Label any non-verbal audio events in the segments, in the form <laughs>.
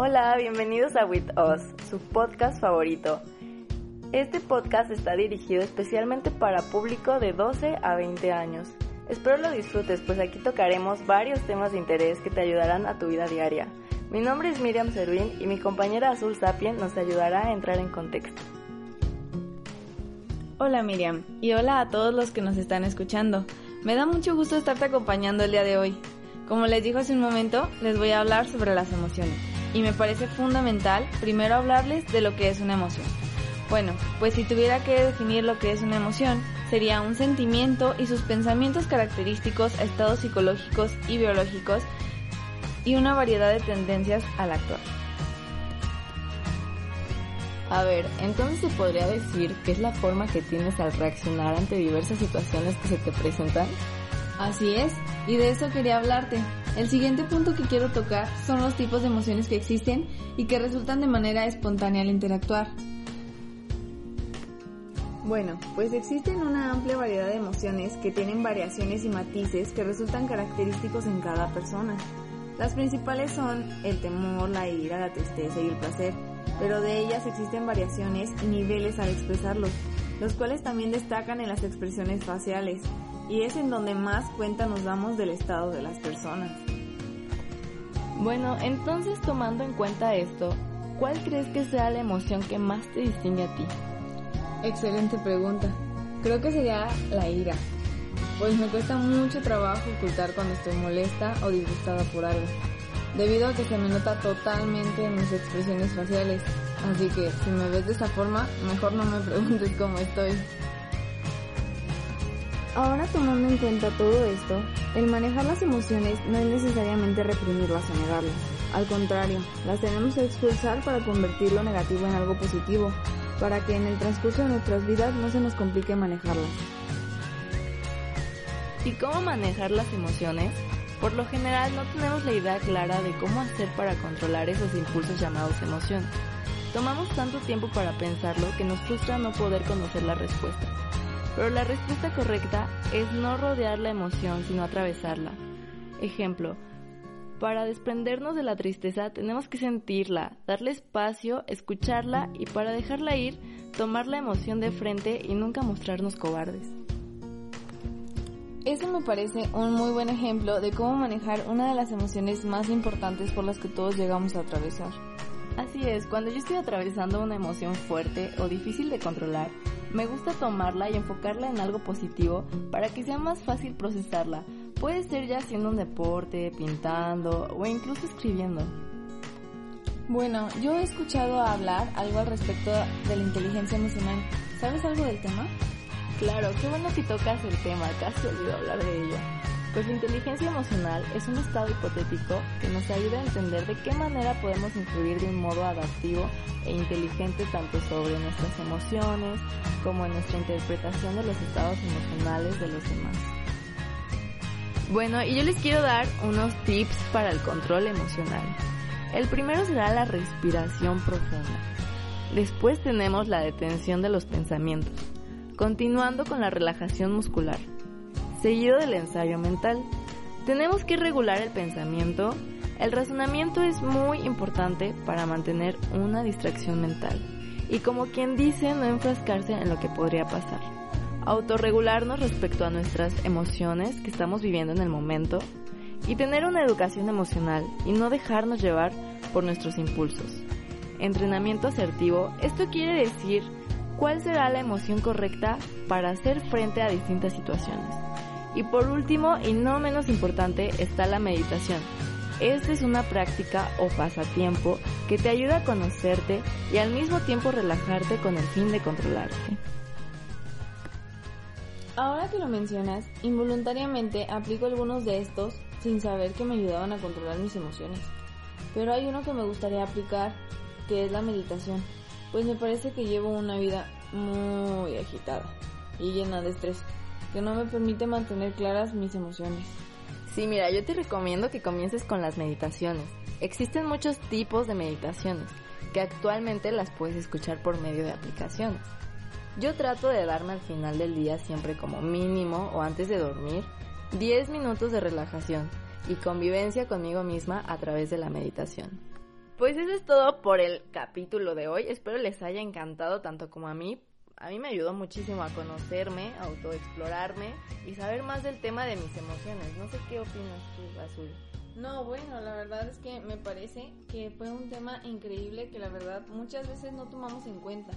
Hola, bienvenidos a With Us, su podcast favorito. Este podcast está dirigido especialmente para público de 12 a 20 años. Espero lo disfrutes, pues aquí tocaremos varios temas de interés que te ayudarán a tu vida diaria. Mi nombre es Miriam Serwin y mi compañera Azul Sapien nos ayudará a entrar en contexto. Hola Miriam y hola a todos los que nos están escuchando. Me da mucho gusto estarte acompañando el día de hoy. Como les dijo hace un momento, les voy a hablar sobre las emociones. Y me parece fundamental primero hablarles de lo que es una emoción. Bueno, pues si tuviera que definir lo que es una emoción, sería un sentimiento y sus pensamientos característicos a estados psicológicos y biológicos y una variedad de tendencias al actuar. A ver, entonces se podría decir que es la forma que tienes al reaccionar ante diversas situaciones que se te presentan. Así es, y de eso quería hablarte. El siguiente punto que quiero tocar son los tipos de emociones que existen y que resultan de manera espontánea al interactuar. Bueno, pues existen una amplia variedad de emociones que tienen variaciones y matices que resultan característicos en cada persona. Las principales son el temor, la ira, la tristeza y el placer, pero de ellas existen variaciones y niveles al expresarlos, los cuales también destacan en las expresiones faciales, y es en donde más cuenta nos damos del estado de las personas. Bueno, entonces tomando en cuenta esto, ¿cuál crees que sea la emoción que más te distingue a ti? Excelente pregunta. Creo que sería la ira, pues me cuesta mucho trabajo ocultar cuando estoy molesta o disgustada por algo, debido a que se me nota totalmente en mis expresiones faciales, así que si me ves de esa forma, mejor no me <laughs> preguntes cómo estoy. Ahora tomando en cuenta todo esto, el manejar las emociones no es necesariamente reprimirlas o negarlas. Al contrario, las tenemos que expulsar para convertir lo negativo en algo positivo, para que en el transcurso de nuestras vidas no se nos complique manejarlas. ¿Y cómo manejar las emociones? Por lo general no tenemos la idea clara de cómo hacer para controlar esos impulsos llamados emoción. Tomamos tanto tiempo para pensarlo que nos frustra no poder conocer la respuesta. Pero la respuesta correcta es no rodear la emoción, sino atravesarla. Ejemplo, para desprendernos de la tristeza tenemos que sentirla, darle espacio, escucharla y para dejarla ir, tomar la emoción de frente y nunca mostrarnos cobardes. Este me parece un muy buen ejemplo de cómo manejar una de las emociones más importantes por las que todos llegamos a atravesar. Así es, cuando yo estoy atravesando una emoción fuerte o difícil de controlar, me gusta tomarla y enfocarla en algo positivo para que sea más fácil procesarla. Puede ser ya haciendo un deporte, pintando o incluso escribiendo. Bueno, yo he escuchado hablar algo al respecto de la inteligencia emocional. ¿Sabes algo del tema? Claro, qué bueno que tocas el tema, casi olvidé hablar de ello. Pues la inteligencia emocional es un estado hipotético que nos ayuda a entender de qué manera podemos influir de un modo adaptivo e inteligente tanto sobre nuestras emociones como en nuestra interpretación de los estados emocionales de los demás. Bueno, y yo les quiero dar unos tips para el control emocional. El primero será la respiración profunda. Después tenemos la detención de los pensamientos, continuando con la relajación muscular seguido del ensayo mental. Tenemos que regular el pensamiento. El razonamiento es muy importante para mantener una distracción mental y como quien dice no enfrascarse en lo que podría pasar. Autorregularnos respecto a nuestras emociones que estamos viviendo en el momento y tener una educación emocional y no dejarnos llevar por nuestros impulsos. Entrenamiento asertivo, esto quiere decir cuál será la emoción correcta para hacer frente a distintas situaciones. Y por último, y no menos importante, está la meditación. Esta es una práctica o pasatiempo que te ayuda a conocerte y al mismo tiempo relajarte con el fin de controlarte. Ahora que lo mencionas, involuntariamente aplico algunos de estos sin saber que me ayudaban a controlar mis emociones. Pero hay uno que me gustaría aplicar, que es la meditación, pues me parece que llevo una vida muy agitada y llena de estrés, que no me permite mantener claras mis emociones. Sí, mira, yo te recomiendo que comiences con las meditaciones. Existen muchos tipos de meditaciones que actualmente las puedes escuchar por medio de aplicaciones. Yo trato de darme al final del día siempre como mínimo o antes de dormir 10 minutos de relajación y convivencia conmigo misma a través de la meditación. Pues eso es todo por el capítulo de hoy. Espero les haya encantado tanto como a mí. A mí me ayudó muchísimo a conocerme, a autoexplorarme y saber más del tema de mis emociones. No sé qué opinas tú, Azul. No, bueno, la verdad es que me parece que fue un tema increíble que la verdad muchas veces no tomamos en cuenta.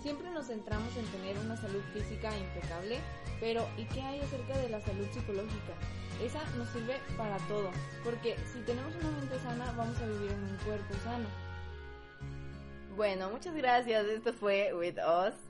Siempre nos centramos en tener una salud física impecable, pero ¿y qué hay acerca de la salud psicológica? Esa nos sirve para todo, porque si tenemos una mente sana vamos a vivir en un cuerpo sano. Bueno, muchas gracias. Esto fue With Us.